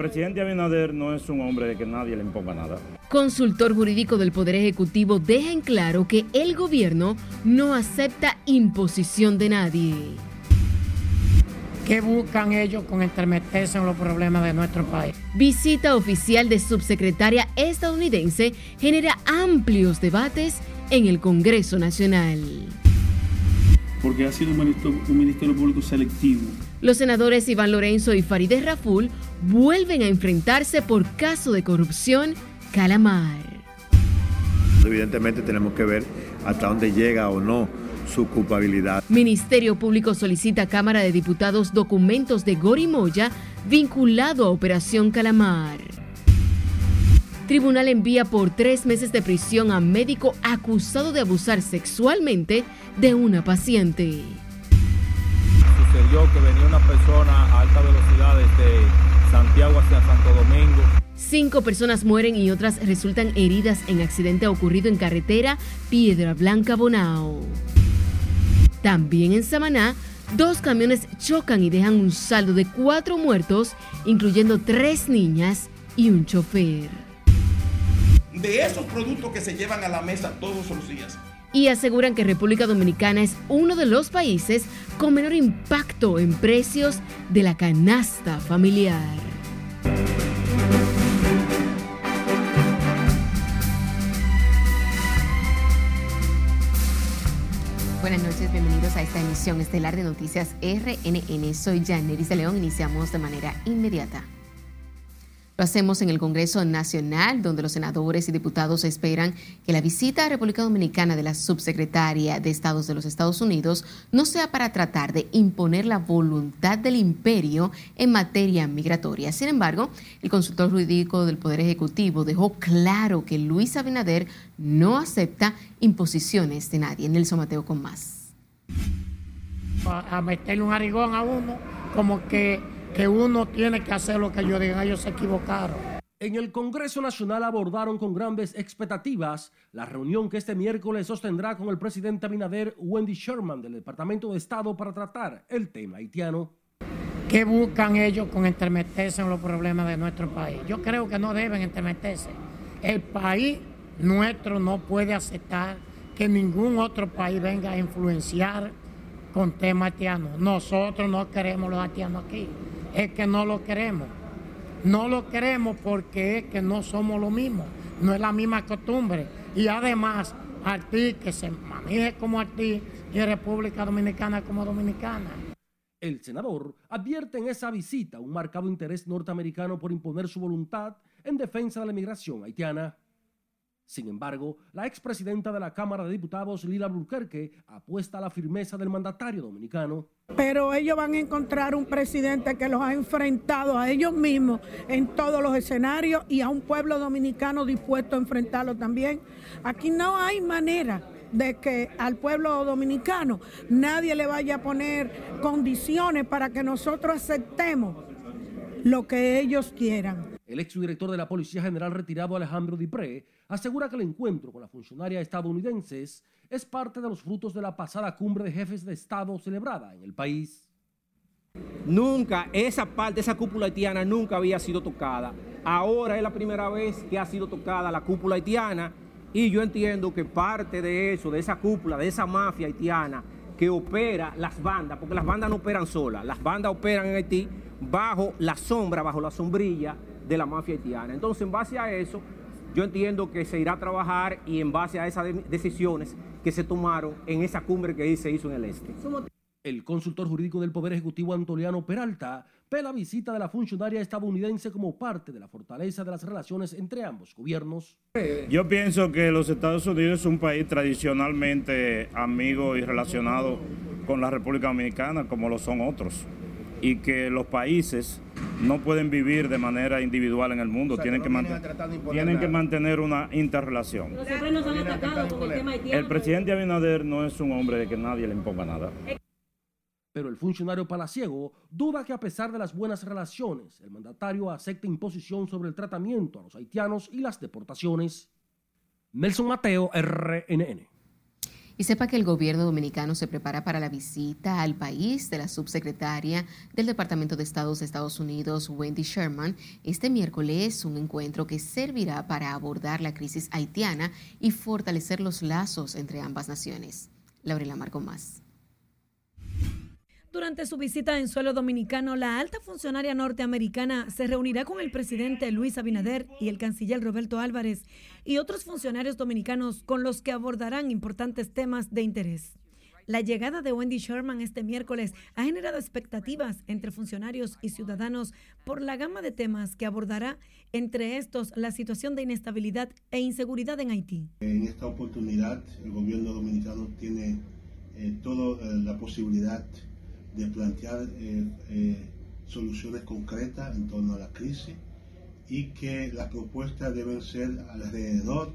presidente Abinader no es un hombre de que nadie le imponga nada. Consultor jurídico del Poder Ejecutivo deja en claro que el gobierno no acepta imposición de nadie. ¿Qué buscan ellos con entremeterse en los problemas de nuestro país? Visita oficial de subsecretaria estadounidense genera amplios debates en el Congreso Nacional. Porque ha sido un ministerio, un ministerio público selectivo. Los senadores Iván Lorenzo y Farideh Raful vuelven a enfrentarse por caso de corrupción Calamar. Evidentemente tenemos que ver hasta dónde llega o no su culpabilidad. Ministerio Público solicita a Cámara de Diputados documentos de Gori Moya vinculado a Operación Calamar. Tribunal envía por tres meses de prisión a médico acusado de abusar sexualmente de una paciente. Sucedió que venía una persona a alta velocidad desde Santiago hacia Santo Domingo. Cinco personas mueren y otras resultan heridas en accidente ocurrido en carretera Piedra Blanca Bonao. También en Samaná, dos camiones chocan y dejan un saldo de cuatro muertos, incluyendo tres niñas y un chofer. De esos productos que se llevan a la mesa todos los días. Y aseguran que República Dominicana es uno de los países con menor impacto en precios de la canasta familiar. Buenas noches, bienvenidos a esta emisión estelar de Noticias RNN. Soy Janeris de León. Iniciamos de manera inmediata. Lo hacemos en el Congreso Nacional, donde los senadores y diputados esperan que la visita a República Dominicana de la subsecretaria de Estados de los Estados Unidos no sea para tratar de imponer la voluntad del imperio en materia migratoria. Sin embargo, el consultor jurídico del Poder Ejecutivo dejó claro que Luis Abinader no acepta imposiciones de nadie. Nelson Mateo con más. A meterle un arigón a uno, como que que uno tiene que hacer lo que ellos digan, ellos se equivocaron. En el Congreso Nacional abordaron con grandes expectativas la reunión que este miércoles sostendrá con el presidente Abinader Wendy Sherman del Departamento de Estado para tratar el tema haitiano. ¿Qué buscan ellos con entremeterse en los problemas de nuestro país? Yo creo que no deben entremeterse. El país nuestro no puede aceptar que ningún otro país venga a influenciar con temas haitianos. Nosotros no queremos los haitianos aquí es que no lo queremos. No lo queremos porque es que no somos lo mismo, no es la misma costumbre. Y además, Haití que se maneje como Haití y República Dominicana como Dominicana. El senador advierte en esa visita un marcado interés norteamericano por imponer su voluntad en defensa de la migración haitiana. Sin embargo, la expresidenta de la Cámara de Diputados, Lila Burquerque, apuesta a la firmeza del mandatario dominicano. Pero ellos van a encontrar un presidente que los ha enfrentado a ellos mismos en todos los escenarios y a un pueblo dominicano dispuesto a enfrentarlo también. Aquí no hay manera de que al pueblo dominicano nadie le vaya a poner condiciones para que nosotros aceptemos lo que ellos quieran. El exdirector de la Policía General retirado Alejandro Dipré asegura que el encuentro con las funcionarias estadounidenses es parte de los frutos de la pasada cumbre de jefes de Estado celebrada en el país. Nunca, esa parte, esa cúpula haitiana nunca había sido tocada. Ahora es la primera vez que ha sido tocada la cúpula haitiana y yo entiendo que parte de eso, de esa cúpula, de esa mafia haitiana que opera las bandas, porque las bandas no operan solas, las bandas operan en Haití bajo la sombra, bajo la sombrilla de la mafia haitiana. Entonces, en base a eso, yo entiendo que se irá a trabajar y en base a esas decisiones que se tomaron en esa cumbre que se hizo en el este. El consultor jurídico del Poder Ejecutivo Antoliano Peralta ve la visita de la funcionaria estadounidense como parte de la fortaleza de las relaciones entre ambos gobiernos. Yo pienso que los Estados Unidos es un país tradicionalmente amigo y relacionado con la República Dominicana como lo son otros y que los países no pueden vivir de manera individual en el mundo, tienen, que, tienen que mantener una interrelación. el presidente Abinader no es un hombre de que nadie le imponga nada. Pero el funcionario palaciego duda que a pesar de las buenas relaciones, el mandatario acepte imposición sobre el tratamiento a los haitianos y las deportaciones. Nelson Mateo, RNN. Y sepa que el gobierno dominicano se prepara para la visita al país de la subsecretaria del Departamento de Estados de Estados Unidos, Wendy Sherman, este miércoles, un encuentro que servirá para abordar la crisis haitiana y fortalecer los lazos entre ambas naciones. Laurela Marco más. Durante su visita en suelo dominicano, la alta funcionaria norteamericana se reunirá con el presidente Luis Abinader y el canciller Roberto Álvarez y otros funcionarios dominicanos con los que abordarán importantes temas de interés. La llegada de Wendy Sherman este miércoles ha generado expectativas entre funcionarios y ciudadanos por la gama de temas que abordará, entre estos la situación de inestabilidad e inseguridad en Haití. En esta oportunidad, el gobierno dominicano tiene eh, toda eh, la posibilidad plantear eh, eh, soluciones concretas en torno a la crisis y que las propuestas deben ser alrededor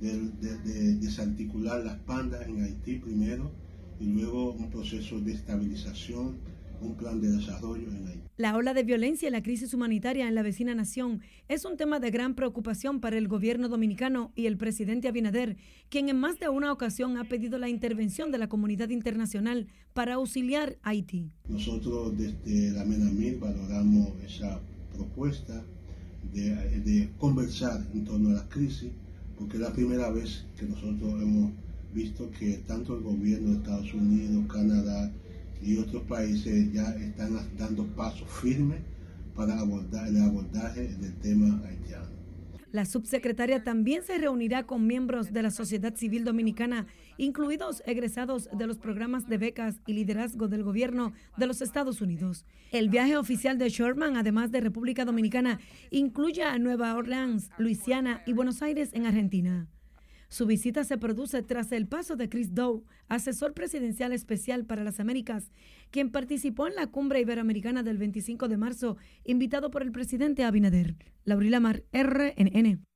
de, de desarticular las pandas en Haití primero y luego un proceso de estabilización un plan de desarrollo en Haití. La ola de violencia y la crisis humanitaria en la vecina nación es un tema de gran preocupación para el gobierno dominicano y el presidente Abinader, quien en más de una ocasión ha pedido la intervención de la comunidad internacional para auxiliar a Haití. Nosotros desde la MENAMIR valoramos esa propuesta de, de conversar en torno a la crisis, porque es la primera vez que nosotros hemos visto que tanto el gobierno de Estados Unidos, Canadá, y otros países ya están dando pasos firmes para abordar el abordaje del tema haitiano. La subsecretaria también se reunirá con miembros de la sociedad civil dominicana, incluidos egresados de los programas de becas y liderazgo del gobierno de los Estados Unidos. El viaje oficial de Sherman, además de República Dominicana, incluye a Nueva Orleans, Luisiana y Buenos Aires en Argentina. Su visita se produce tras el paso de Chris Dow, asesor presidencial especial para las Américas, quien participó en la cumbre iberoamericana del 25 de marzo, invitado por el presidente Abinader. Laurila Mar, RNN.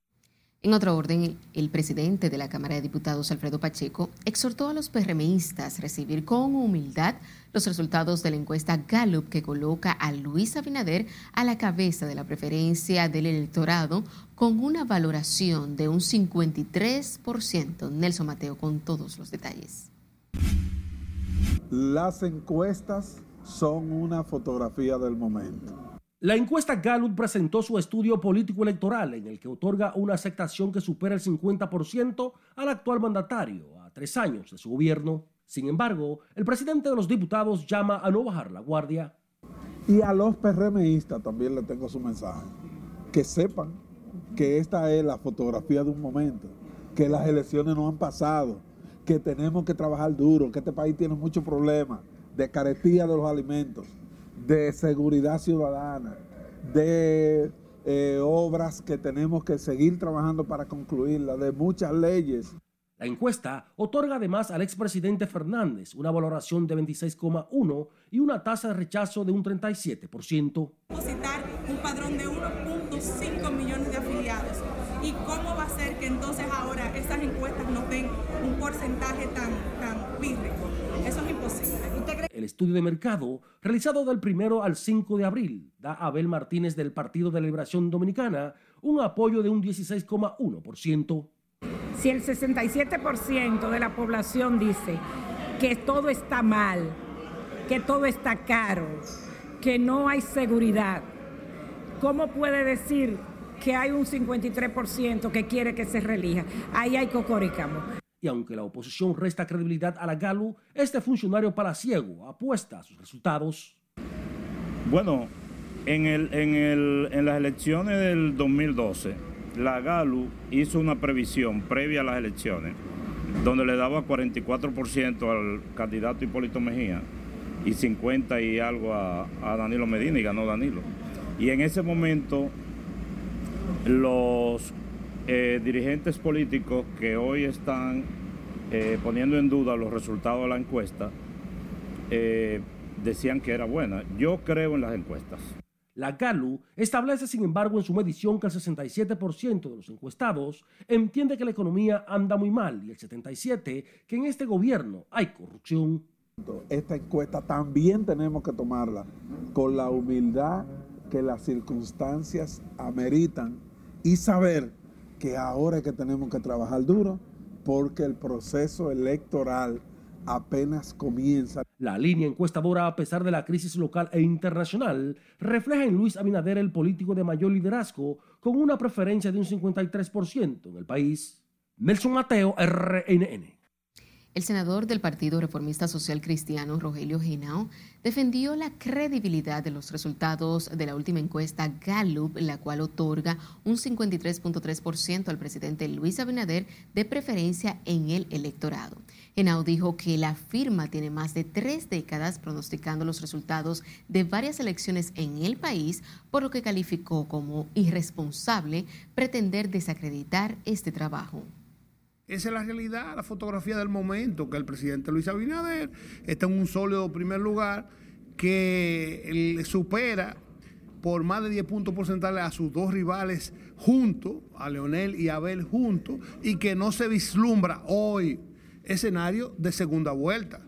En otro orden, el presidente de la Cámara de Diputados, Alfredo Pacheco, exhortó a los PRMistas a recibir con humildad los resultados de la encuesta Gallup que coloca a Luis Abinader a la cabeza de la preferencia del electorado con una valoración de un 53%. Nelson Mateo con todos los detalles. Las encuestas son una fotografía del momento. La encuesta Gallup presentó su estudio político electoral en el que otorga una aceptación que supera el 50% al actual mandatario a tres años de su gobierno. Sin embargo, el presidente de los diputados llama a no bajar la guardia. Y a los PRMistas también le tengo su mensaje. Que sepan que esta es la fotografía de un momento, que las elecciones no han pasado, que tenemos que trabajar duro, que este país tiene muchos problemas de carestía de los alimentos, de seguridad ciudadana, de eh, obras que tenemos que seguir trabajando para concluirlas, de muchas leyes. La encuesta otorga además al expresidente Fernández una valoración de 26,1 y una tasa de rechazo de un 37%. Depositar un padrón de 1.5 millones de afiliados. ¿Y cómo va a ser que entonces ahora esas encuestas nos den un porcentaje tan, tan Eso es imposible. El estudio de mercado, realizado del primero al 5 de abril, da a Abel Martínez del Partido de la Liberación Dominicana un apoyo de un 16,1%. Si el 67% de la población dice que todo está mal, que todo está caro, que no hay seguridad, ¿cómo puede decir que hay un 53% que quiere que se relija? Ahí hay cocoricamo. Y aunque la oposición resta credibilidad a la GALU, este funcionario palaciego apuesta a sus resultados. Bueno, en, el, en, el, en las elecciones del 2012, la GALU hizo una previsión previa a las elecciones, donde le daba 44% al candidato Hipólito Mejía y 50 y algo a, Danilo Medina y ganó Danilo. Y en ese momento los eh, dirigentes políticos que hoy están eh, poniendo en duda los resultados de la encuesta eh, decían que era buena. Yo creo en las encuestas. La GALU establece, sin embargo, en su medición que el 67% de los encuestados entiende que la economía anda muy mal y el 77% que en este gobierno hay corrupción. Esta encuesta también tenemos que tomarla con la humildad que las circunstancias ameritan y saber que ahora es que tenemos que trabajar duro porque el proceso electoral apenas comienza. La línea encuestadora, a pesar de la crisis local e internacional, refleja en Luis Abinader el político de mayor liderazgo, con una preferencia de un 53% en el país. Nelson Mateo, RNN. El senador del Partido Reformista Social Cristiano, Rogelio Genao, defendió la credibilidad de los resultados de la última encuesta Gallup, la cual otorga un 53.3% al presidente Luis Abinader de preferencia en el electorado. Genao dijo que la firma tiene más de tres décadas pronosticando los resultados de varias elecciones en el país, por lo que calificó como irresponsable pretender desacreditar este trabajo. Esa es la realidad, la fotografía del momento, que el presidente Luis Abinader está en un sólido primer lugar que supera por más de 10 puntos porcentuales a sus dos rivales juntos, a Leonel y Abel juntos, y que no se vislumbra hoy escenario de segunda vuelta.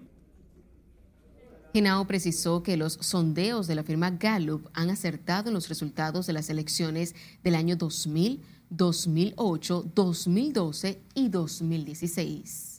Genao precisó que los sondeos de la firma Gallup han acertado en los resultados de las elecciones del año 2000 2008, 2012 y 2016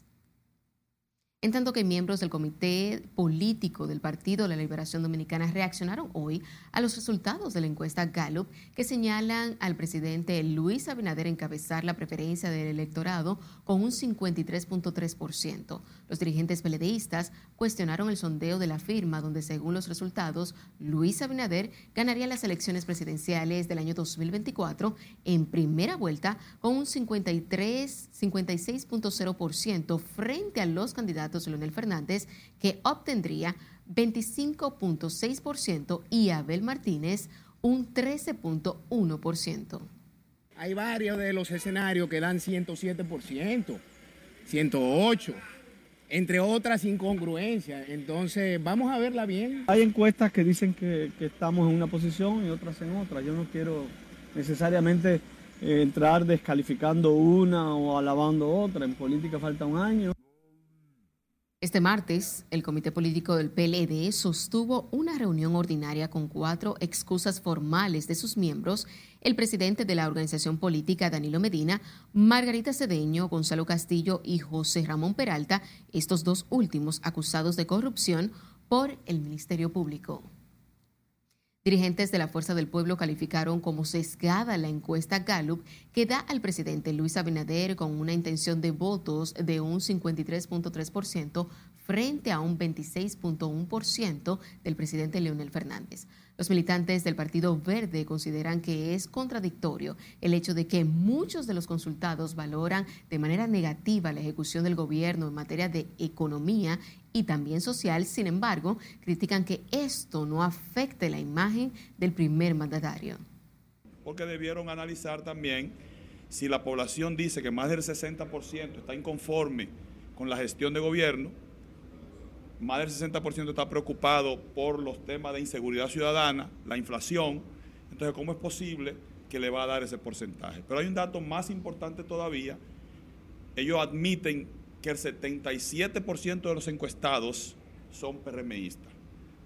en tanto que miembros del Comité Político del Partido de la Liberación Dominicana reaccionaron hoy a los resultados de la encuesta Gallup que señalan al presidente Luis Abinader encabezar la preferencia del electorado con un 53.3%. Los dirigentes peledeístas cuestionaron el sondeo de la firma donde según los resultados Luis Abinader ganaría las elecciones presidenciales del año 2024 en primera vuelta con un 53 56.0% frente a los candidatos Leonel Fernández, que obtendría 25.6% y Abel Martínez un 13.1%. Hay varios de los escenarios que dan 107%, 108%, entre otras incongruencias. Entonces, vamos a verla bien. Hay encuestas que dicen que, estamos en una posición y otras en otra. Yo no quiero necesariamente eh, entrar descalificando una o alabando otra. En política falta un año. Este martes, el Comité Político del PLD sostuvo una reunión ordinaria con cuatro excusas formales de sus miembros, el presidente de la organización política Danilo Medina, Margarita Cedeño, Gonzalo Castillo y José Ramón Peralta, estos dos últimos acusados de corrupción por el Ministerio Público. Dirigentes de la Fuerza del Pueblo calificaron como sesgada la encuesta Gallup que da al presidente Luis Abinader con una intención de votos de un 53.3% frente a un 26.1% del presidente Leonel Fernández. Los militantes del Partido Verde consideran que es contradictorio el hecho de que muchos de los consultados valoran de manera negativa la ejecución del gobierno en materia de economía y también social, sin embargo, critican que esto no afecte la imagen del primer mandatario. Porque debieron analizar también si la población dice que más del 60% está inconforme con la gestión de gobierno, más del 60% está preocupado por los temas de inseguridad ciudadana, la inflación. Entonces, ¿cómo es posible que le va a dar ese porcentaje? Pero hay un dato más importante todavía. Ellos admiten que el 77% de los encuestados son PRMistas.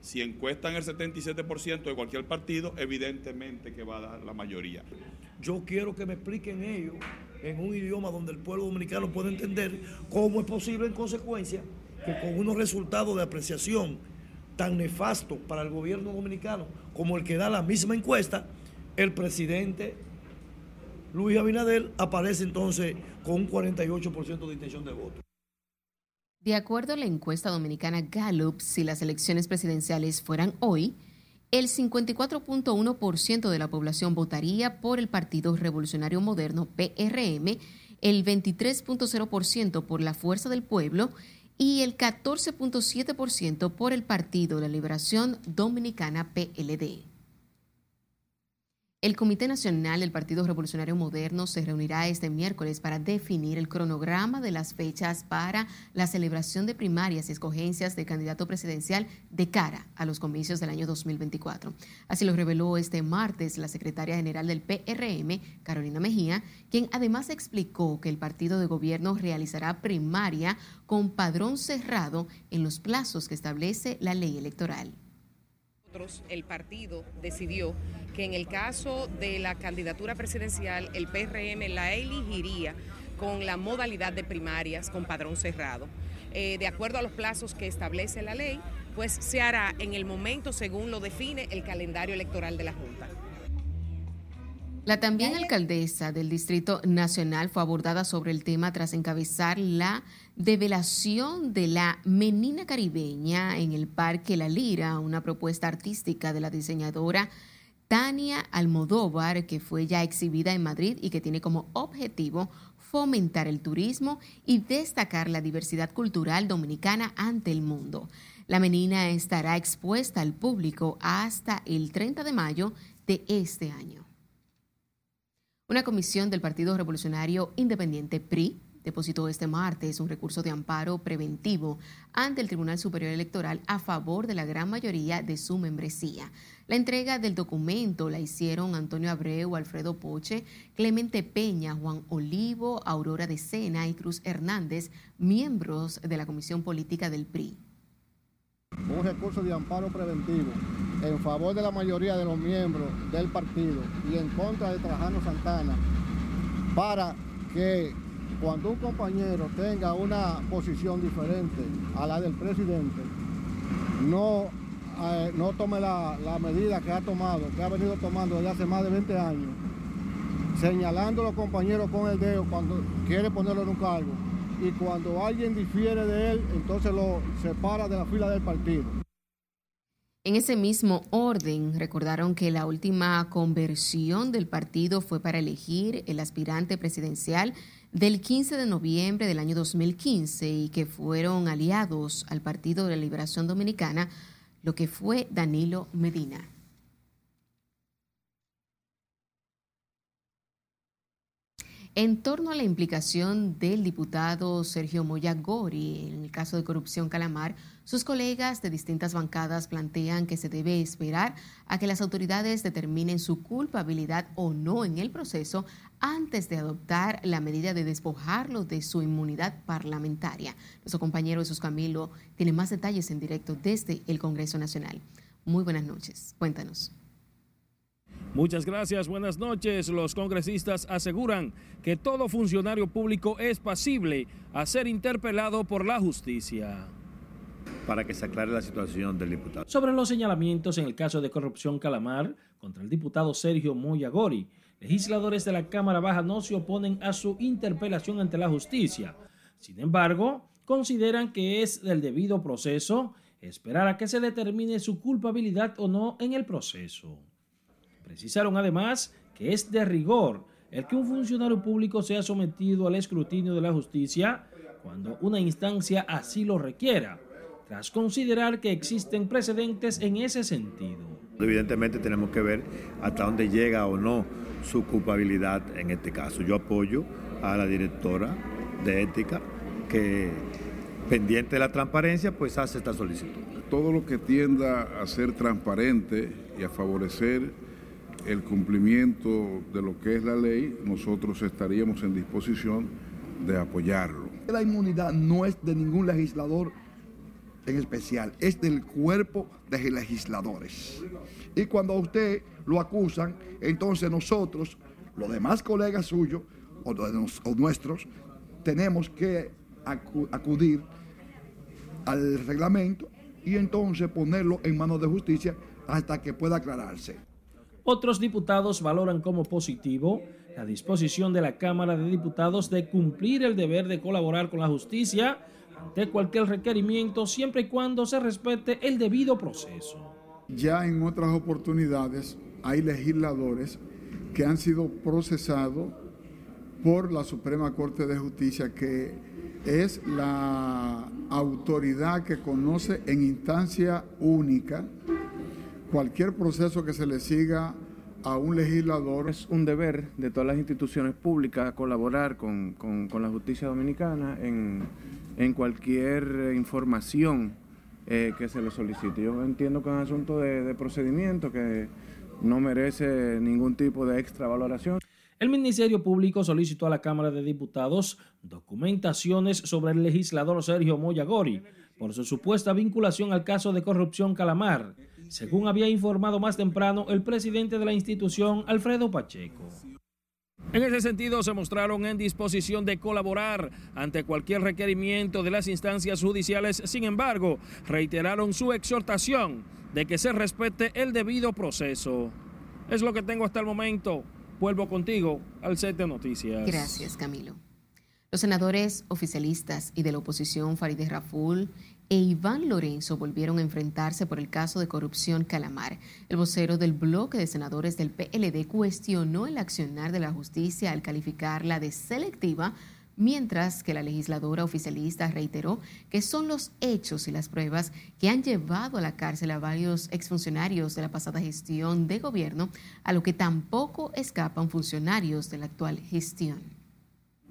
Si encuestan el 77% de cualquier partido, evidentemente que va a dar la mayoría. Yo quiero que me expliquen ellos en un idioma donde el pueblo dominicano pueda entender cómo es posible en consecuencia que con unos resultados de apreciación tan nefastos para el gobierno dominicano como el que da la misma encuesta, el presidente Luis Abinader aparece entonces con un 48% de intención de voto. De acuerdo a la encuesta dominicana Gallup, si las elecciones presidenciales fueran hoy, el 54.1% de la población votaría por el Partido Revolucionario Moderno PRM, el 23.0% por la Fuerza del Pueblo y el 14.7% por el Partido de la Liberación Dominicana PLD. El Comité Nacional del Partido Revolucionario Moderno se reunirá este miércoles para definir el cronograma de las fechas para la celebración de primarias y escogencias de candidato presidencial de cara a los comicios del año 2024. Así lo reveló este martes la secretaria general del PRM, Carolina Mejía, quien además explicó que el partido de gobierno realizará primaria con padrón cerrado en los plazos que establece la ley electoral el partido decidió que en el caso de la candidatura presidencial el PRM la elegiría con la modalidad de primarias con padrón cerrado. Eh, de acuerdo a los plazos que establece la ley, pues se hará en el momento según lo define el calendario electoral de la Junta. La también alcaldesa del Distrito Nacional fue abordada sobre el tema tras encabezar la develación de la Menina Caribeña en el Parque La Lira, una propuesta artística de la diseñadora Tania Almodóvar, que fue ya exhibida en Madrid y que tiene como objetivo fomentar el turismo y destacar la diversidad cultural dominicana ante el mundo. La menina estará expuesta al público hasta el 30 de mayo de este año. Una comisión del Partido Revolucionario Independiente PRI depositó este martes un recurso de amparo preventivo ante el Tribunal Superior Electoral a favor de la gran mayoría de su membresía. La entrega del documento la hicieron Antonio Abreu, Alfredo Poche, Clemente Peña, Juan Olivo, Aurora de Sena y Cruz Hernández, miembros de la Comisión Política del PRI un recurso de amparo preventivo en favor de la mayoría de los miembros del partido y en contra de Trajano Santana para que cuando un compañero tenga una posición diferente a la del presidente, no, eh, no tome la, la medida que ha tomado, que ha venido tomando desde hace más de 20 años, señalando a los compañeros con el dedo cuando quiere ponerlo en un cargo y cuando alguien difiere de él, entonces lo separa de la fila del partido. En ese mismo orden, recordaron que la última conversión del partido fue para elegir el aspirante presidencial del 15 de noviembre del año 2015 y que fueron aliados al Partido de la Liberación Dominicana, lo que fue Danilo Medina. En torno a la implicación del diputado Sergio Moya Gori en el caso de corrupción Calamar, sus colegas de distintas bancadas plantean que se debe esperar a que las autoridades determinen su culpabilidad o no en el proceso antes de adoptar la medida de despojarlo de su inmunidad parlamentaria. Nuestro compañero Jesús Camilo tiene más detalles en directo desde el Congreso Nacional. Muy buenas noches. Cuéntanos. Muchas gracias, buenas noches. Los congresistas aseguran que todo funcionario público es pasible a ser interpelado por la justicia. Para que se aclare la situación del diputado. Sobre los señalamientos en el caso de corrupción Calamar contra el diputado Sergio Moyagori, legisladores de la Cámara Baja no se oponen a su interpelación ante la justicia. Sin embargo, consideran que es del debido proceso esperar a que se determine su culpabilidad o no en el proceso. Precisaron además que es de rigor el que un funcionario público sea sometido al escrutinio de la justicia cuando una instancia así lo requiera, tras considerar que existen precedentes en ese sentido. Evidentemente tenemos que ver hasta dónde llega o no su culpabilidad en este caso. Yo apoyo a la directora de ética que pendiente de la transparencia pues hace esta solicitud. Todo lo que tienda a ser transparente y a favorecer el cumplimiento de lo que es la ley, nosotros estaríamos en disposición de apoyarlo. La inmunidad no es de ningún legislador en especial, es del cuerpo de legisladores. Y cuando a usted lo acusan, entonces nosotros, los demás colegas suyos o, o nuestros, tenemos que acudir al reglamento y entonces ponerlo en manos de justicia hasta que pueda aclararse. Otros diputados valoran como positivo la disposición de la Cámara de Diputados de cumplir el deber de colaborar con la justicia ante cualquier requerimiento siempre y cuando se respete el debido proceso. Ya en otras oportunidades hay legisladores que han sido procesados por la Suprema Corte de Justicia, que es la autoridad que conoce en instancia única cualquier proceso que se le siga a un legislador. Es un deber de todas las instituciones públicas colaborar con, la justicia dominicana en, cualquier información eh, que se le solicite. Yo entiendo que es un asunto de, de procedimiento que no merece ningún tipo de extra valoración. El Ministerio Público solicitó a la Cámara de Diputados documentaciones sobre el legislador Sergio Moyagori por su supuesta vinculación al caso de corrupción Calamar según había informado más temprano el presidente de la institución, Alfredo Pacheco. En ese sentido, se mostraron en disposición de colaborar ante cualquier requerimiento de las instancias judiciales. Sin embargo, reiteraron su exhortación de que se respete el debido proceso. Es lo que tengo hasta el momento. Vuelvo contigo al set de noticias. Gracias, Camilo. Los senadores oficialistas y de la oposición Farideh Raful e Iván Lorenzo volvieron a enfrentarse por el caso de corrupción Calamar. El vocero del bloque de senadores del PLD cuestionó el accionar de la justicia al calificarla de selectiva, mientras que la legisladora oficialista reiteró que son los hechos y las pruebas que han llevado a la cárcel a varios exfuncionarios de la pasada gestión de gobierno, a lo que tampoco escapan funcionarios de la actual gestión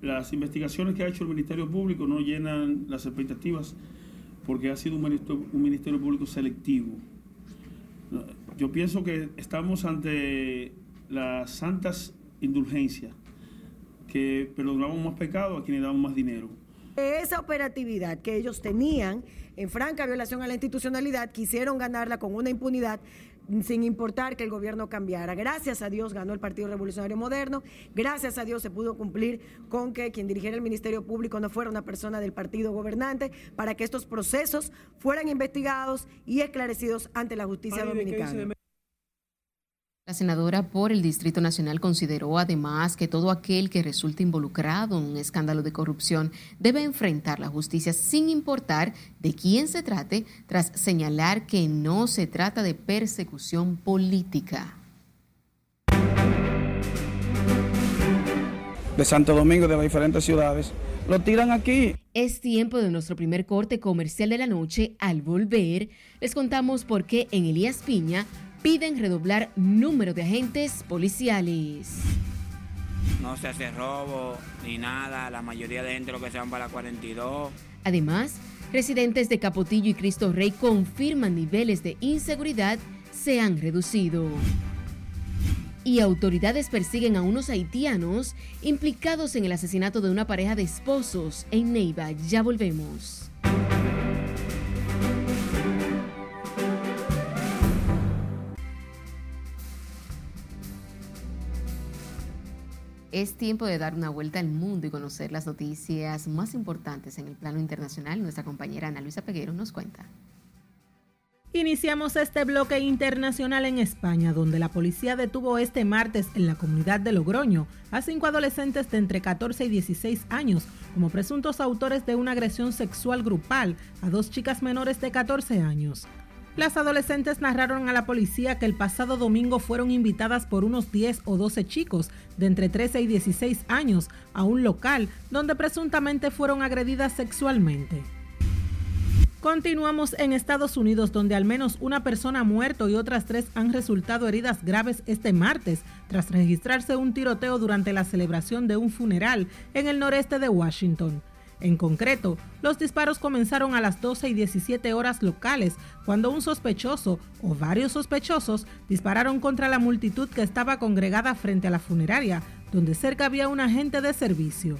las investigaciones que ha hecho el Ministerio Público no llenan las expectativas porque ha sido un ministerio, Público selectivo. Yo pienso que estamos ante las santas indulgencias, que perdonamos más pecado a quienes damos más dinero. Esa operatividad que ellos tenían en franca violación a la institucionalidad, quisieron ganarla con una impunidad sin importar que el gobierno cambiara. Gracias a Dios ganó el Partido Revolucionario Moderno, gracias a Dios se pudo cumplir con que quien dirigiera el Ministerio Público no fuera una persona del partido gobernante para que estos procesos fueran investigados y esclarecidos ante la justicia dominicana. La senadora por el Distrito Nacional consideró además que todo aquel que resulte involucrado en un escándalo de corrupción debe enfrentar la justicia sin importar de quién se trate, tras señalar que no se trata de persecución política. De Santo Domingo, de las diferentes ciudades, lo tiran aquí. Es tiempo de nuestro primer corte comercial de la noche. Al volver, les contamos por qué en Elías Piña piden redoblar número de agentes policiales. No se hace robo ni nada, la mayoría de gente lo que se van para la 42. Además, residentes de Capotillo y Cristo Rey confirman niveles de inseguridad se han reducido. Y autoridades persiguen a unos haitianos implicados en el asesinato de una pareja de esposos en Neiva. Ya volvemos. Es tiempo de dar una vuelta al mundo y conocer las noticias más importantes en el plano internacional. Nuestra compañera Ana Luisa Peguero nos cuenta. Iniciamos este bloque internacional en España, donde la policía detuvo este martes en la comunidad de Logroño a cinco adolescentes de entre 14 y 16 años como presuntos autores de una agresión sexual grupal a dos chicas menores de 14 años. Las adolescentes narraron a la policía que el pasado domingo fueron invitadas por unos 10 o 12 chicos de entre 13 y 16 años a un local donde presuntamente fueron agredidas sexualmente. Continuamos en Estados Unidos, donde al menos una persona ha muerto y otras tres han resultado heridas graves este martes, tras registrarse un tiroteo durante la celebración de un funeral en el noreste de Washington. En concreto, los disparos comenzaron a las 12 y 17 horas locales, cuando un sospechoso o varios sospechosos dispararon contra la multitud que estaba congregada frente a la funeraria, donde cerca había un agente de servicio.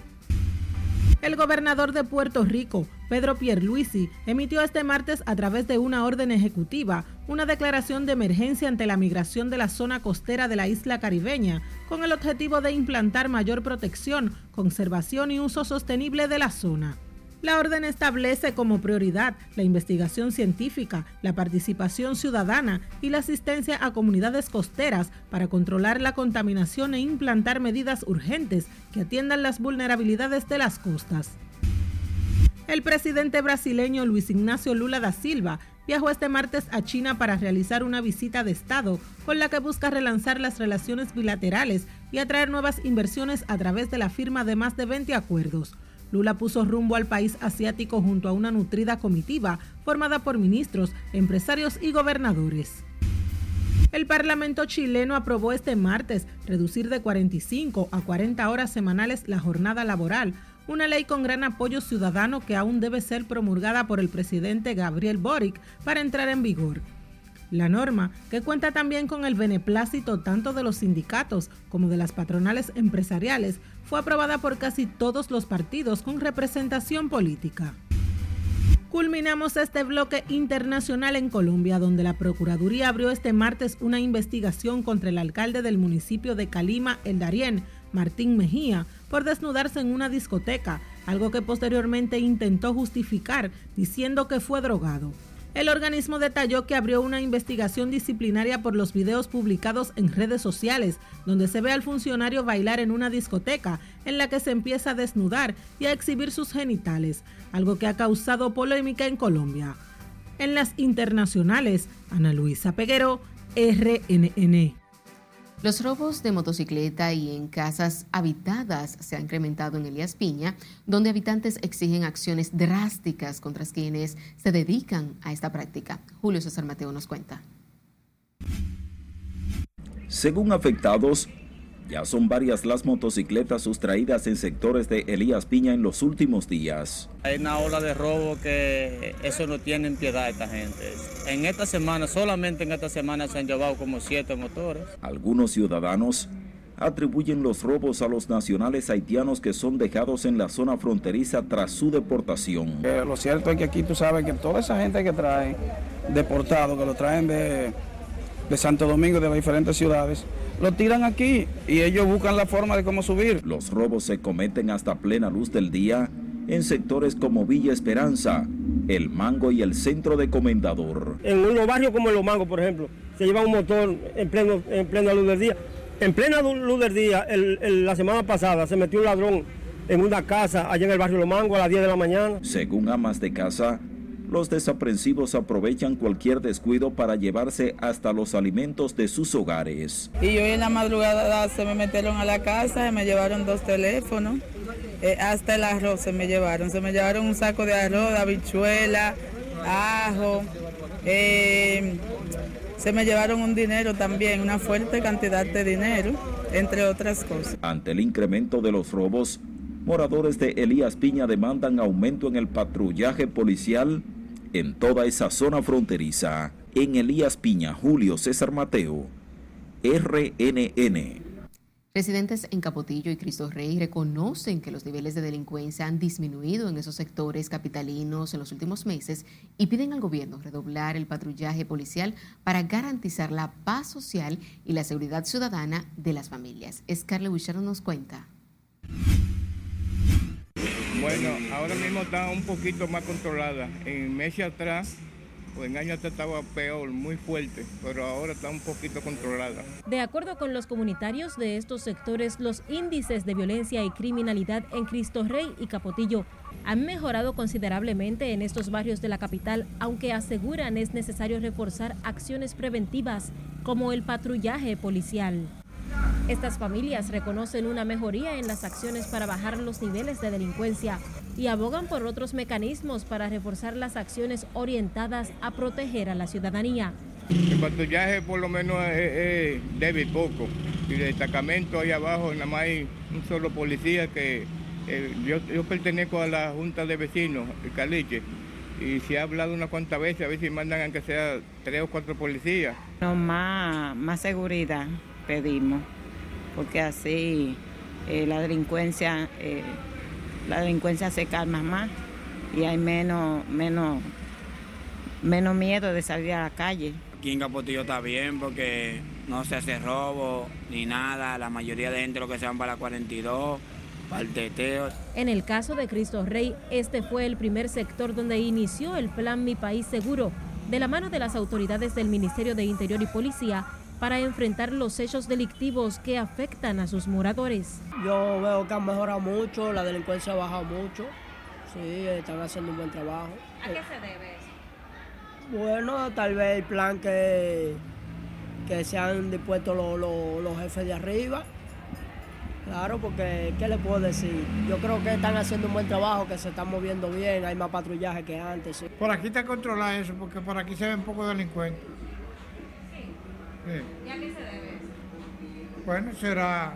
El gobernador de Puerto Rico, Pedro Pierluisi, emitió este martes a través de una orden ejecutiva una declaración de emergencia ante la migración de la zona costera de la isla caribeña, con el objetivo de implantar mayor protección, conservación y uso sostenible de la zona. La orden establece como prioridad la investigación científica, la participación ciudadana y la asistencia a comunidades costeras para controlar la contaminación e implantar medidas urgentes que atiendan las vulnerabilidades de las costas. El presidente brasileño Luis Ignacio Lula da Silva viajó este martes a China para realizar una visita de Estado con la que busca relanzar las relaciones bilaterales y atraer nuevas inversiones a través de la firma de más de 20 acuerdos. Lula puso rumbo al país asiático junto a una nutrida comitiva formada por ministros, empresarios y gobernadores. El Parlamento chileno aprobó este martes reducir de 45 a 40 horas semanales la jornada laboral, una ley con gran apoyo ciudadano que aún debe ser promulgada por el presidente Gabriel Boric para entrar en vigor. La norma, que cuenta también con el beneplácito tanto de los sindicatos como de las patronales empresariales, fue aprobada por casi todos los partidos con representación política. Culminamos este bloque internacional en Colombia, donde la Procuraduría abrió este martes una investigación contra el alcalde del municipio de Calima, El Darién, Martín Mejía, por desnudarse en una discoteca, algo que posteriormente intentó justificar diciendo que fue drogado. El organismo detalló que abrió una investigación disciplinaria por los videos publicados en redes sociales, donde se ve al funcionario bailar en una discoteca en la que se empieza a desnudar y a exhibir sus genitales, algo que ha causado polémica en Colombia. En las internacionales, Ana Luisa Peguero, RNN. Los robos de motocicleta y en casas habitadas se han incrementado en Elías Piña, donde habitantes exigen acciones drásticas contra quienes se dedican a esta práctica. Julio César Mateo nos cuenta. Según afectados, ya son varias las motocicletas sustraídas en sectores de Elías Piña en los últimos días. Hay una ola de robo que eso no tiene piedad esta gente. En esta semana, solamente en esta semana se han llevado como siete motores. Algunos ciudadanos atribuyen los robos a los nacionales haitianos que son dejados en la zona fronteriza tras su deportación. Eh, lo cierto es que aquí tú sabes que toda esa gente que trae deportado, que lo traen de, de Santo Domingo, de las diferentes ciudades, lo tiran aquí y ellos buscan la forma de cómo subir. Los robos se cometen hasta plena luz del día en sectores como Villa Esperanza, El Mango y el centro de Comendador. En unos barrios como Los Mangos, por ejemplo, se lleva un motor en, pleno, en plena luz del día. En plena luz del día, la semana pasada, se metió un ladrón en una casa allá en el barrio Los Mangos a las 10 de la mañana. Según amas de casa, los desaprensivos aprovechan cualquier descuido para llevarse hasta los alimentos de sus hogares. Y hoy en la madrugada se me metieron a la casa y me llevaron dos teléfonos. Eh, hasta el arroz se me llevaron. Se me llevaron un saco de arroz, de habichuela, ajo. Eh, se me llevaron un dinero también, una fuerte cantidad de dinero, entre otras cosas. Ante el incremento de los robos, moradores de Elías Piña demandan aumento en el patrullaje policial en toda esa zona fronteriza. En Elías Piña, Julio César Mateo, RNN. Residentes en Capotillo y Cristo Rey reconocen que los niveles de delincuencia han disminuido en esos sectores capitalinos en los últimos meses y piden al gobierno redoblar el patrullaje policial para garantizar la paz social y la seguridad ciudadana de las familias. Scarlett Wishard nos cuenta. Bueno, ahora mismo está un poquito más controlada. En meses atrás o en años atrás estaba peor, muy fuerte, pero ahora está un poquito controlada. De acuerdo con los comunitarios de estos sectores, los índices de violencia y criminalidad en Cristo Rey y Capotillo han mejorado considerablemente en estos barrios de la capital, aunque aseguran es necesario reforzar acciones preventivas como el patrullaje policial. Estas familias reconocen una mejoría en las acciones para bajar los niveles de delincuencia y abogan por otros mecanismos para reforzar las acciones orientadas a proteger a la ciudadanía. El patrullaje por lo menos es, débil poco y el destacamento ahí abajo nada más hay un solo policía que eh, yo, pertenezco a la Junta de Vecinos, el Caliche, y se ha hablado unas cuantas veces, a ver si mandan aunque sea tres o cuatro policías. No, más, más seguridad pedimos porque así eh, la delincuencia eh, la delincuencia se calma más y hay menos menos menos miedo de salir a la calle. Aquí en Capotillo está bien porque no se hace robo ni nada, la mayoría de gente lo que se van para la 42, para el teteo. En el caso de Cristo Rey, este fue el primer sector donde inició el plan Mi País Seguro, de la mano de las autoridades del Ministerio de Interior y Policía para enfrentar los hechos delictivos que afectan a sus moradores. Yo veo que han mejorado mucho, la delincuencia ha bajado mucho, sí, están haciendo un buen trabajo. ¿A qué se debe eso? Bueno, tal vez el plan que, que se han dispuesto los, jefes de arriba. Claro, porque ¿qué le puedo decir? Yo creo que están haciendo un buen trabajo, que se están moviendo bien, hay más patrullaje que antes. Por aquí está controlado eso, porque por aquí se ven poco delincuentes. ¿Y a qué se debe eso? Bueno, será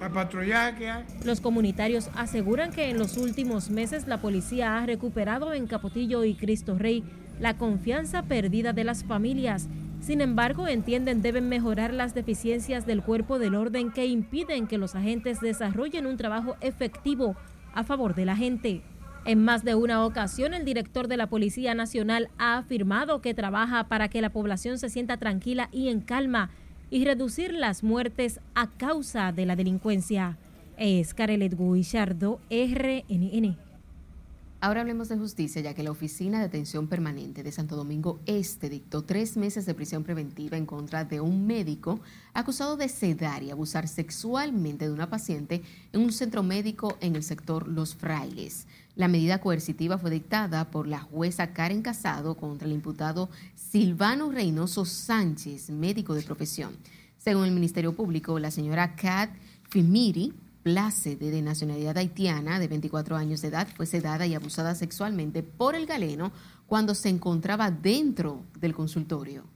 la patrullaje que hay. Los comunitarios aseguran que en los últimos meses la policía ha recuperado en Capotillo y Cristo Rey la confianza perdida de las familias. Sin embargo, entienden deben mejorar las deficiencias del cuerpo del orden que impiden que los agentes desarrollen un trabajo efectivo a favor de la gente. En más de una ocasión, el director de la Policía Nacional ha afirmado que trabaja para que la población se sienta tranquila y en calma y reducir las muertes a causa de la delincuencia. Es Carelet Guillardo, RNN. Ahora hablemos de justicia, ya que la Oficina de Atención Permanente de Santo Domingo Este dictó tres meses de prisión preventiva en contra de un médico acusado de sedar y abusar sexualmente de una paciente en un centro médico en el sector Los Frailes. La medida coercitiva fue dictada por la jueza Karen Casado contra el imputado Silvano Reynoso Sánchez, médico de profesión. Según el Ministerio Público, la señora Kat Fimiri Plácede, de nacionalidad haitiana, de 24 años de edad, fue sedada y abusada sexualmente por el galeno cuando se encontraba dentro del consultorio.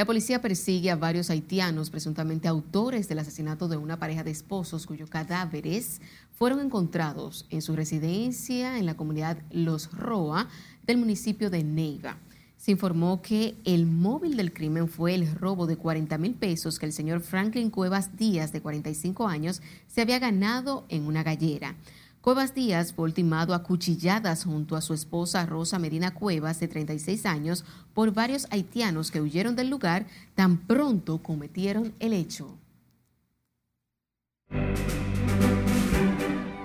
La policía persigue a varios haitianos presuntamente autores del asesinato de una pareja de esposos cuyos cadáveres fueron encontrados en su residencia en la comunidad Los Roa del municipio de Neiva se informó que el móvil del crimen fue el robo de 40 mil pesos que el señor Franklin Cuevas Díaz, de 45 años, se había ganado en una gallera. Cuevas Díaz fue ultimado a cuchilladas junto a su esposa Rosa Medina Cuevas, de 36 años, por varios haitianos que huyeron del lugar tan pronto cometieron el hecho.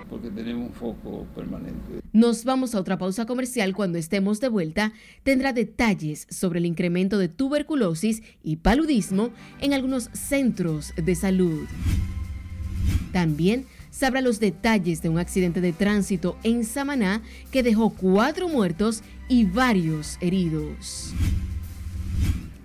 porque tenemos un foco permanente. Nos vamos a otra pausa comercial. Cuando estemos de vuelta, tendrá detalles sobre el incremento de tuberculosis y paludismo en algunos centros de salud. También sabrá los detalles de un accidente de tránsito en Samaná que dejó cuatro muertos y varios heridos.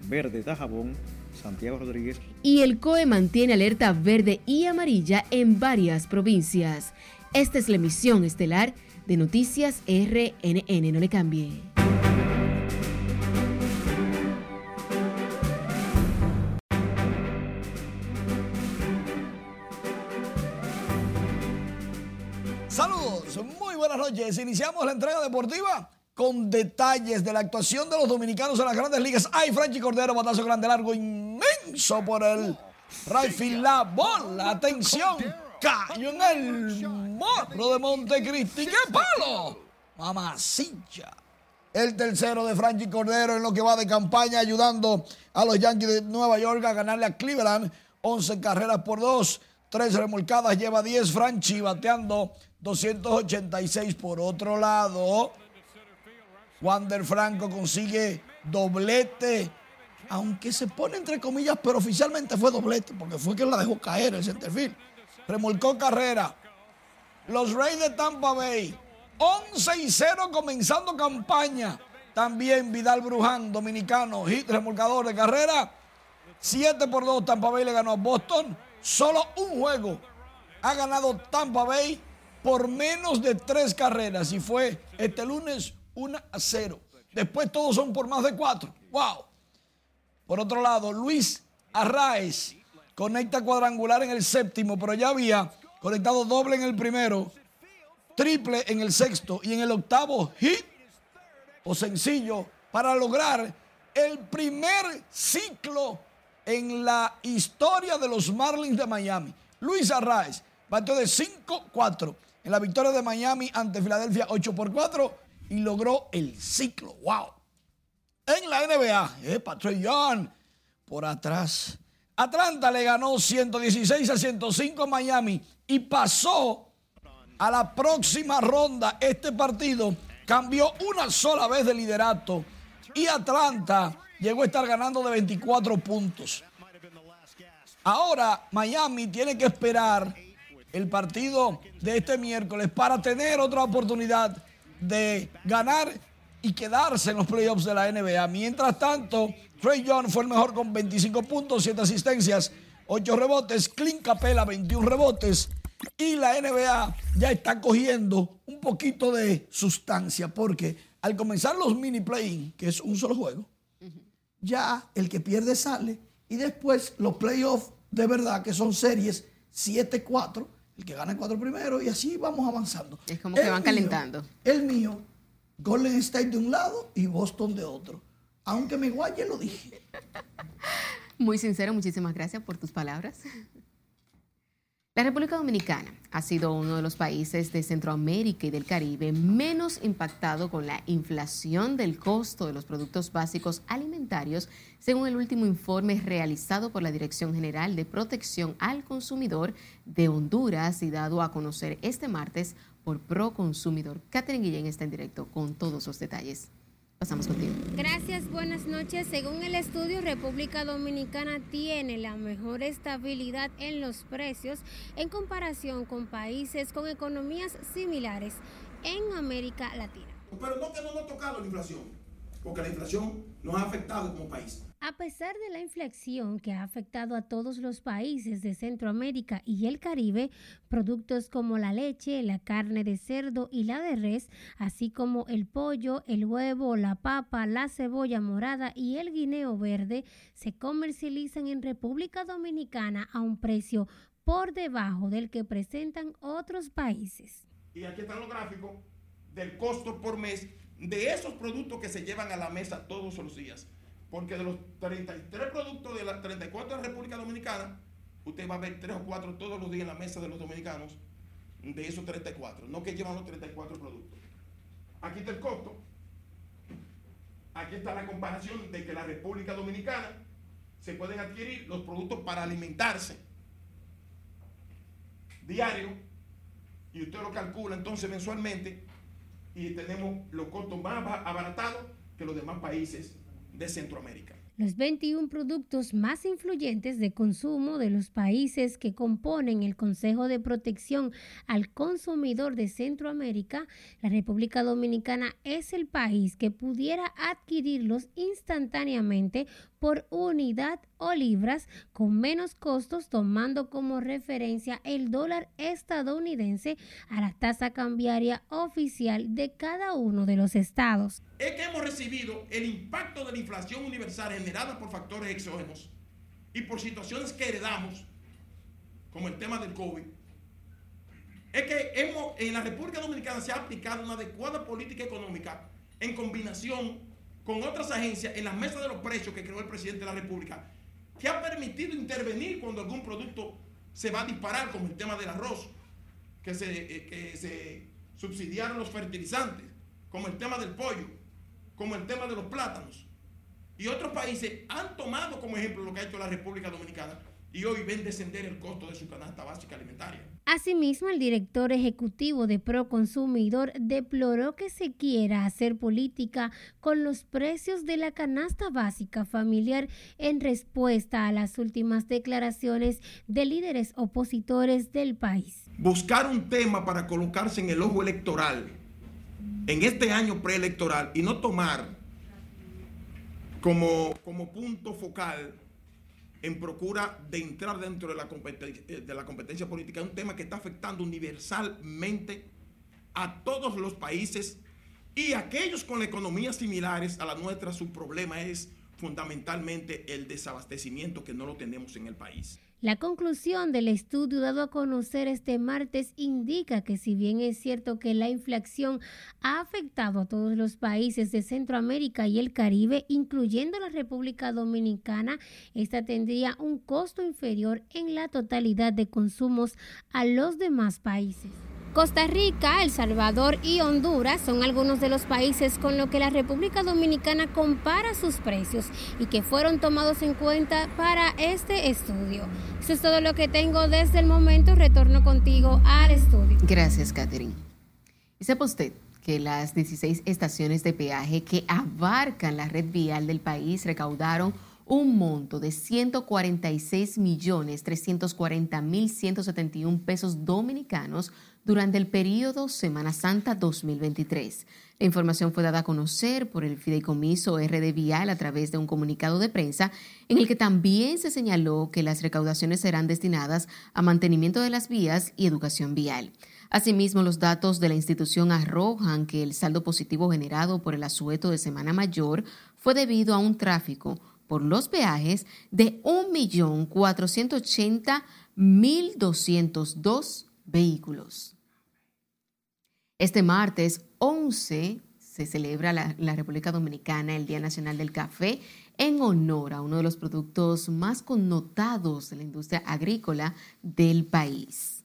Verde Tajabón, Santiago Rodríguez. Y el COE mantiene alerta verde y amarilla en varias provincias. Esta es la emisión estelar de Noticias RNN. No le cambie. Muy buenas noches. Iniciamos la entrega deportiva con detalles de la actuación de los dominicanos en las grandes ligas. ¡Ay, Franchi Cordero, batazo grande, largo, inmenso por el right La bola, atención cayó en el morro de Montecristi. ¡Qué palo! Mamacilla. El tercero de Frankie Cordero en lo que va de campaña, ayudando a los Yankees de Nueva York a ganarle a Cleveland. 11 carreras por dos, 3 remolcadas, lleva 10. Franchi bateando 286 por otro lado. Wander Franco consigue doblete, aunque se pone entre comillas, pero oficialmente fue doblete, porque fue que la dejó caer el centerfield remolcó carrera. Los Reyes de Tampa Bay, 11 y 0 comenzando campaña. También Vidal Bruján, dominicano, hit remolcador de carrera. 7 por 2 Tampa Bay le ganó a Boston. Solo un juego ha ganado Tampa Bay por menos de 3 carreras y fue este lunes 1 a 0. Después todos son por más de 4. ¡Wow! Por otro lado, Luis Arraez conecta cuadrangular en el séptimo, pero ya había conectado doble en el primero, triple en el sexto y en el octavo hit o sencillo para lograr el primer ciclo en la historia de los Marlins de Miami. Luis Arraez batió de 5-4 en la victoria de Miami ante Filadelfia 8 por 4 y logró el ciclo. ¡Wow! En la NBA, eh, Patrick Young por atrás Atlanta le ganó 116 a 105 a Miami y pasó a la próxima ronda. Este partido cambió una sola vez de liderato y Atlanta llegó a estar ganando de 24 puntos. Ahora Miami tiene que esperar el partido de este miércoles para tener otra oportunidad de ganar y quedarse en los playoffs de la NBA. Mientras tanto, Trey Young fue el mejor con 25 puntos, 7 asistencias, 8 rebotes. Clint Capela, 21 rebotes. Y la NBA ya está cogiendo un poquito de sustancia porque al comenzar los mini play que es un solo juego, ya el que pierde sale y después los playoffs de verdad que son series 7-4, el que gana 4 primero y así vamos avanzando. Es como que van calentando. El mío, Golden State de un lado y Boston de otro. Aunque me guaye, lo dije. Muy sincero, muchísimas gracias por tus palabras. La República Dominicana ha sido uno de los países de Centroamérica y del Caribe menos impactado con la inflación del costo de los productos básicos alimentarios, según el último informe realizado por la Dirección General de Protección al Consumidor de Honduras y dado a conocer este martes por Proconsumidor. Catherine Guillén está en directo con todos los detalles. Pasamos contigo. Gracias, buenas noches. Según el estudio, República Dominicana tiene la mejor estabilidad en los precios en comparación con países con economías similares en América Latina. Pero no que no nos ha tocado la inflación, porque la inflación nos ha afectado como país. A pesar de la inflación que ha afectado a todos los países de Centroamérica y el Caribe, productos como la leche, la carne de cerdo y la de res, así como el pollo, el huevo, la papa, la cebolla morada y el guineo verde, se comercializan en República Dominicana a un precio por debajo del que presentan otros países. Y aquí están los gráficos del costo por mes de esos productos que se llevan a la mesa todos los días. Porque de los 33 productos de las 34 de la República Dominicana, usted va a ver 3 o 4 todos los días en la mesa de los dominicanos de esos 34. No que llevan los 34 productos. Aquí está el costo. Aquí está la comparación de que la República Dominicana se pueden adquirir los productos para alimentarse diario y usted lo calcula entonces mensualmente y tenemos los costos más abaratados que los demás países de Centroamérica. Los 21 productos más influyentes de consumo de los países que componen el Consejo de Protección al Consumidor de Centroamérica, la República Dominicana es el país que pudiera adquirirlos instantáneamente por unidad o libras con menos costos tomando como referencia el dólar estadounidense a la tasa cambiaria oficial de cada uno de los estados. Es que hemos recibido el impacto de la inflación universal generada por factores exógenos y por situaciones que heredamos, como el tema del COVID. Es que hemos, en la República Dominicana se ha aplicado una adecuada política económica en combinación con otras agencias en las mesas de los precios que creó el presidente de la República, que ha permitido intervenir cuando algún producto se va a disparar, como el tema del arroz, que se, eh, que se subsidiaron los fertilizantes, como el tema del pollo, como el tema de los plátanos. Y otros países han tomado como ejemplo lo que ha hecho la República Dominicana y hoy ven descender el costo de su canasta básica alimentaria. Asimismo, el director ejecutivo de Proconsumidor deploró que se quiera hacer política con los precios de la canasta básica familiar en respuesta a las últimas declaraciones de líderes opositores del país. Buscar un tema para colocarse en el ojo electoral en este año preelectoral y no tomar como, como punto focal en procura de entrar dentro de la, competencia, eh, de la competencia política, un tema que está afectando universalmente a todos los países y aquellos con economías similares a la nuestra, su problema es fundamentalmente el desabastecimiento que no lo tenemos en el país. La conclusión del estudio dado a conocer este martes indica que si bien es cierto que la inflación ha afectado a todos los países de Centroamérica y el Caribe, incluyendo la República Dominicana, esta tendría un costo inferior en la totalidad de consumos a los demás países. Costa Rica, El Salvador y Honduras son algunos de los países con los que la República Dominicana compara sus precios y que fueron tomados en cuenta para este estudio. Eso es todo lo que tengo desde el momento. Retorno contigo al estudio. Gracias, Catherine. Y sepa usted que las 16 estaciones de peaje que abarcan la red vial del país recaudaron un monto de 146 millones 340 mil 171 pesos dominicanos durante el periodo Semana Santa 2023. La información fue dada a conocer por el Fideicomiso RD Vial a través de un comunicado de prensa en el que también se señaló que las recaudaciones serán destinadas a mantenimiento de las vías y educación vial. Asimismo, los datos de la institución arrojan que el saldo positivo generado por el asueto de Semana Mayor fue debido a un tráfico por los peajes de 1.480.202 vehículos. Este martes 11 se celebra la, la República Dominicana el Día Nacional del Café en honor a uno de los productos más connotados de la industria agrícola del país.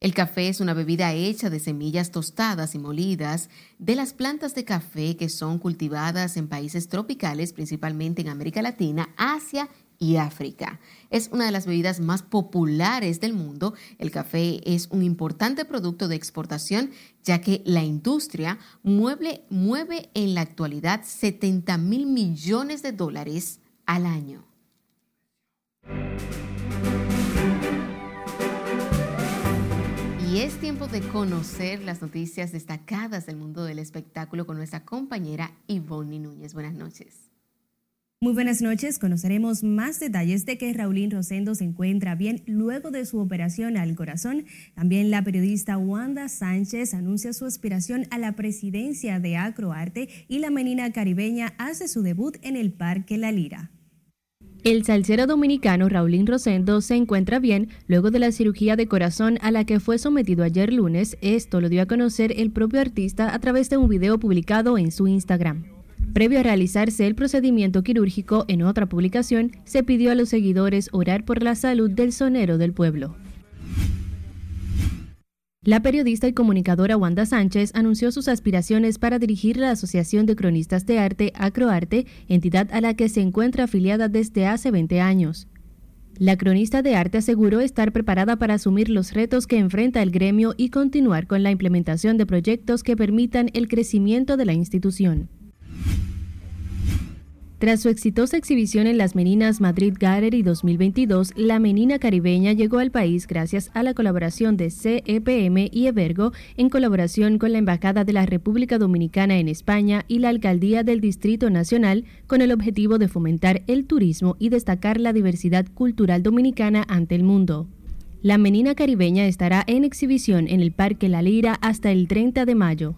El café es una bebida hecha de semillas tostadas y molidas de las plantas de café que son cultivadas en países tropicales, principalmente en América Latina, Asia y África. Es una de las bebidas más populares del mundo. El café es un importante producto de exportación ya que la industria mueve, en la actualidad 70 mil millones de dólares al año. Y es tiempo de conocer las noticias destacadas del mundo del espectáculo con nuestra compañera Ivonne Núñez. Buenas noches. Muy buenas noches. Conoceremos más detalles de que Raulín Rosendo se encuentra bien luego de su operación al corazón. También la periodista Wanda Sánchez anuncia su aspiración a la presidencia de Acroarte y la menina caribeña hace su debut en el Parque La Lira. El salsero dominicano Raulín Rosendo se encuentra bien luego de la cirugía de corazón a la que fue sometido ayer lunes. Esto lo dio a conocer el propio artista a través de un video publicado en su Instagram. Previo a realizarse el procedimiento quirúrgico, en otra publicación, se pidió a los seguidores orar por la salud del sonero del pueblo. La periodista y comunicadora Wanda Sánchez anunció sus aspiraciones para dirigir la Asociación de Cronistas de Arte, Acroarte, entidad a la que se encuentra afiliada desde hace 20 años. La cronista de arte aseguró estar preparada para asumir los retos que enfrenta el gremio y continuar con la implementación de proyectos que permitan el crecimiento de la institución. Tras su exitosa exhibición en las Meninas Madrid Gallery 2022, la Menina Caribeña llegó al país gracias a la colaboración de CEPM y Evergo en colaboración con la Embajada de la República Dominicana en España y la Alcaldía del Distrito Nacional con el objetivo de fomentar el turismo y destacar la diversidad cultural dominicana ante el mundo. La Menina Caribeña estará en exhibición en el Parque La Lira hasta el 30 de mayo.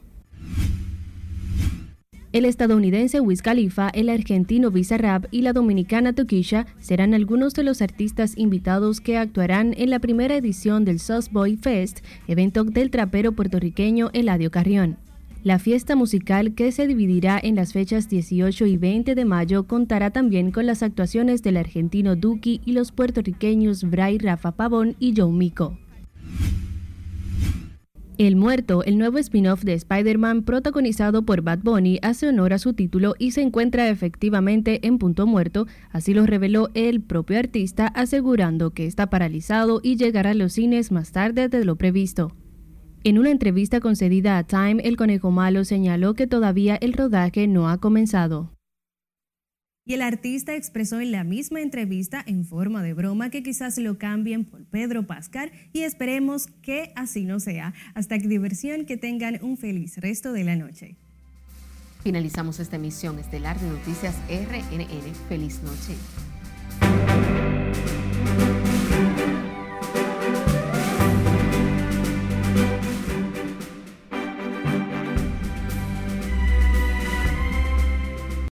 El estadounidense Wiz Khalifa, el argentino Bizarrap y la dominicana Tokisha serán algunos de los artistas invitados que actuarán en la primera edición del Sauce Boy Fest, evento del trapero puertorriqueño Eladio Carrión. La fiesta musical que se dividirá en las fechas 18 y 20 de mayo contará también con las actuaciones del argentino Duki y los puertorriqueños Bray Rafa Pavón y Joe Mico. El Muerto, el nuevo spin-off de Spider-Man protagonizado por Bad Bunny, hace honor a su título y se encuentra efectivamente en punto muerto, así lo reveló el propio artista asegurando que está paralizado y llegará a los cines más tarde de lo previsto. En una entrevista concedida a Time, el conejo malo señaló que todavía el rodaje no ha comenzado. Y el artista expresó en la misma entrevista en forma de broma que quizás lo cambien por Pedro Pascal y esperemos que así no sea. Hasta que diversión, que tengan un feliz resto de la noche. Finalizamos esta emisión estelar de Noticias RNN. Feliz noche.